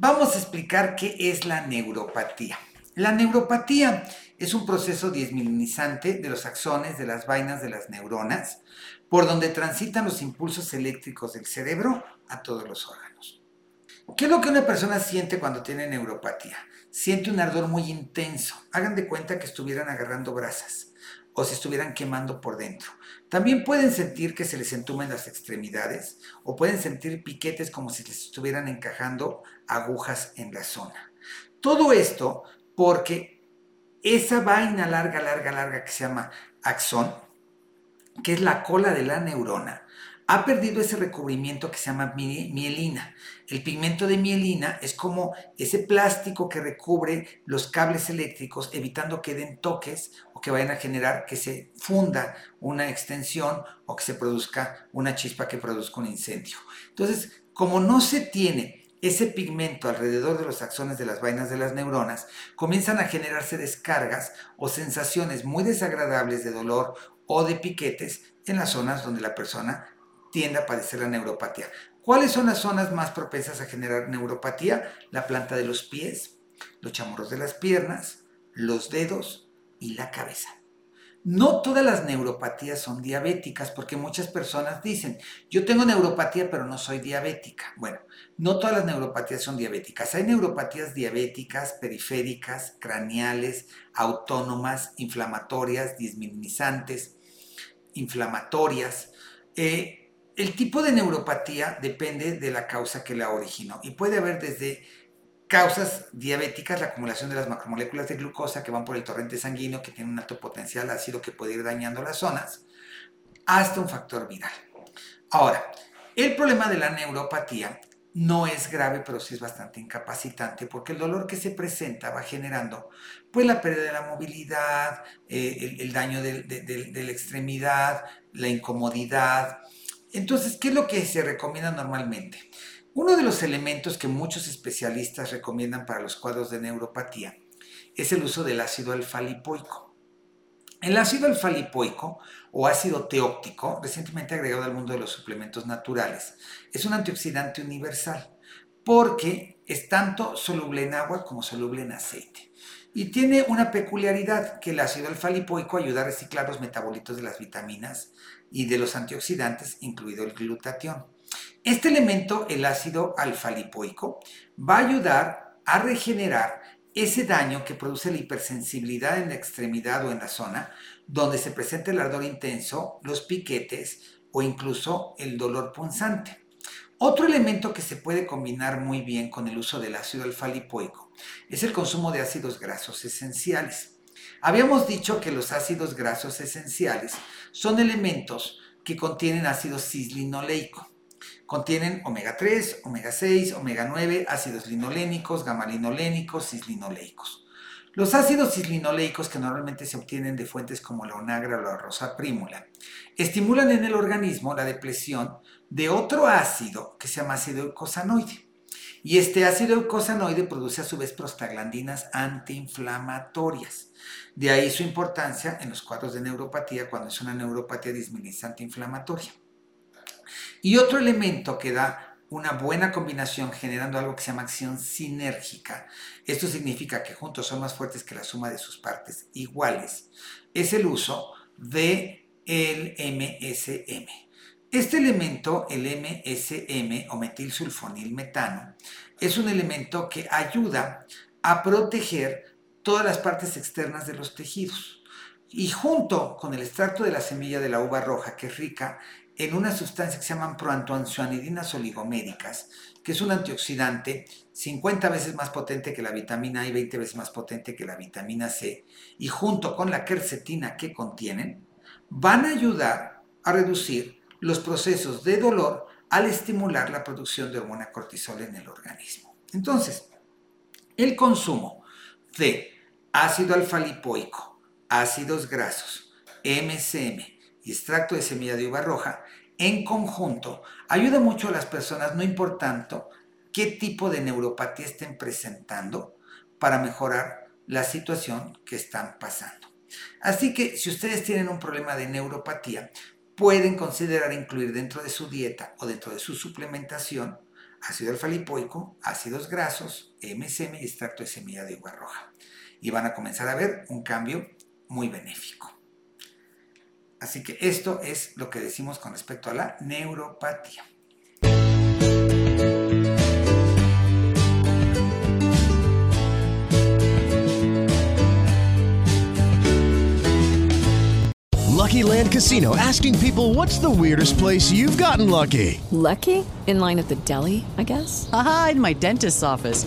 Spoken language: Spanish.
Vamos a explicar qué es la neuropatía. La neuropatía es un proceso diezmilinizante de los axones de las vainas de las neuronas, por donde transitan los impulsos eléctricos del cerebro a todos los órganos. ¿Qué es lo que una persona siente cuando tiene neuropatía? Siente un ardor muy intenso. Hagan de cuenta que estuvieran agarrando brasas o se estuvieran quemando por dentro. También pueden sentir que se les entumen las extremidades o pueden sentir piquetes como si les estuvieran encajando agujas en la zona. Todo esto porque esa vaina larga, larga, larga que se llama axón, que es la cola de la neurona, ha perdido ese recubrimiento que se llama mielina. El pigmento de mielina es como ese plástico que recubre los cables eléctricos, evitando que den toques o que vayan a generar que se funda una extensión o que se produzca una chispa que produzca un incendio. Entonces, como no se tiene ese pigmento alrededor de los axones de las vainas de las neuronas, comienzan a generarse descargas o sensaciones muy desagradables de dolor o de piquetes en las zonas donde la persona tiende a padecer la neuropatía. ¿Cuáles son las zonas más propensas a generar neuropatía? La planta de los pies, los chamorros de las piernas, los dedos y la cabeza. No todas las neuropatías son diabéticas porque muchas personas dicen, yo tengo neuropatía pero no soy diabética. Bueno, no todas las neuropatías son diabéticas. Hay neuropatías diabéticas, periféricas, craneales, autónomas, inflamatorias, disminizantes, inflamatorias. Eh, el tipo de neuropatía depende de la causa que la originó y puede haber desde causas diabéticas, la acumulación de las macromoléculas de glucosa que van por el torrente sanguíneo que tiene un alto potencial ácido que puede ir dañando las zonas, hasta un factor viral. Ahora, el problema de la neuropatía no es grave, pero sí es bastante incapacitante, porque el dolor que se presenta va generando pues la pérdida de la movilidad, eh, el, daño de la extremidad, la incomodidad, entonces, ¿qué es lo que se recomienda normalmente? Uno de los elementos que muchos especialistas recomiendan para los cuadros de neuropatía es el uso del ácido alfa-lipoico. El ácido alfa-lipoico o ácido teóptico, recientemente agregado al mundo de los suplementos naturales, es un antioxidante universal porque es tanto soluble en agua como soluble en aceite. Y tiene una peculiaridad que el ácido alfa-lipoico ayuda a reciclar los metabolitos de las vitaminas y de los antioxidantes, incluido el glutatión. Este elemento, el ácido alfa-lipoico, va a ayudar a regenerar ese daño que produce la hipersensibilidad en la extremidad o en la zona donde se presenta el ardor intenso, los piquetes o incluso el dolor punzante. Otro elemento que se puede combinar muy bien con el uso del ácido alfa-lipoico es el consumo de ácidos grasos esenciales. Habíamos dicho que los ácidos grasos esenciales son elementos que contienen ácido cislinoleico. Contienen omega 3, omega 6, omega 9, ácidos linolénicos, gamma-linolénicos, cislinoleicos. Los ácidos cislinoleicos, que normalmente se obtienen de fuentes como la onagra o la rosa prímula, estimulan en el organismo la depresión de otro ácido que se llama ácido eicosanoide. Y este ácido eicosanoide produce a su vez prostaglandinas antiinflamatorias. De ahí su importancia en los cuadros de neuropatía cuando es una neuropatía disminizante inflamatoria. Y otro elemento que da una buena combinación generando algo que se llama acción sinérgica. Esto significa que juntos son más fuertes que la suma de sus partes iguales. Es el uso de MSM. Este elemento, el MSM o metilsulfonilmetano, es un elemento que ayuda a proteger todas las partes externas de los tejidos. Y junto con el extracto de la semilla de la uva roja, que es rica en una sustancia que se llaman proantoancianidinas oligoméricas, que es un antioxidante 50 veces más potente que la vitamina A y 20 veces más potente que la vitamina C, y junto con la quercetina que contienen, van a ayudar a reducir los procesos de dolor al estimular la producción de hormona cortisol en el organismo. Entonces, El consumo de ácido alfa-lipoico, ácidos grasos, MSM extracto de semilla de uva roja en conjunto ayuda mucho a las personas, no importando qué tipo de neuropatía estén presentando, para mejorar la situación que están pasando. Así que si ustedes tienen un problema de neuropatía, pueden considerar incluir dentro de su dieta o dentro de su suplementación ácido alfa-lipoico, ácidos grasos, MSM y extracto de semilla de uva roja. Y van a comenzar a ver un cambio muy benéfico. Así que esto es lo que decimos con respecto a la neuropatía. Lucky Land Casino asking people what's the weirdest place you've gotten lucky? Lucky? In line at the deli, I guess? Aha, in my dentist's office.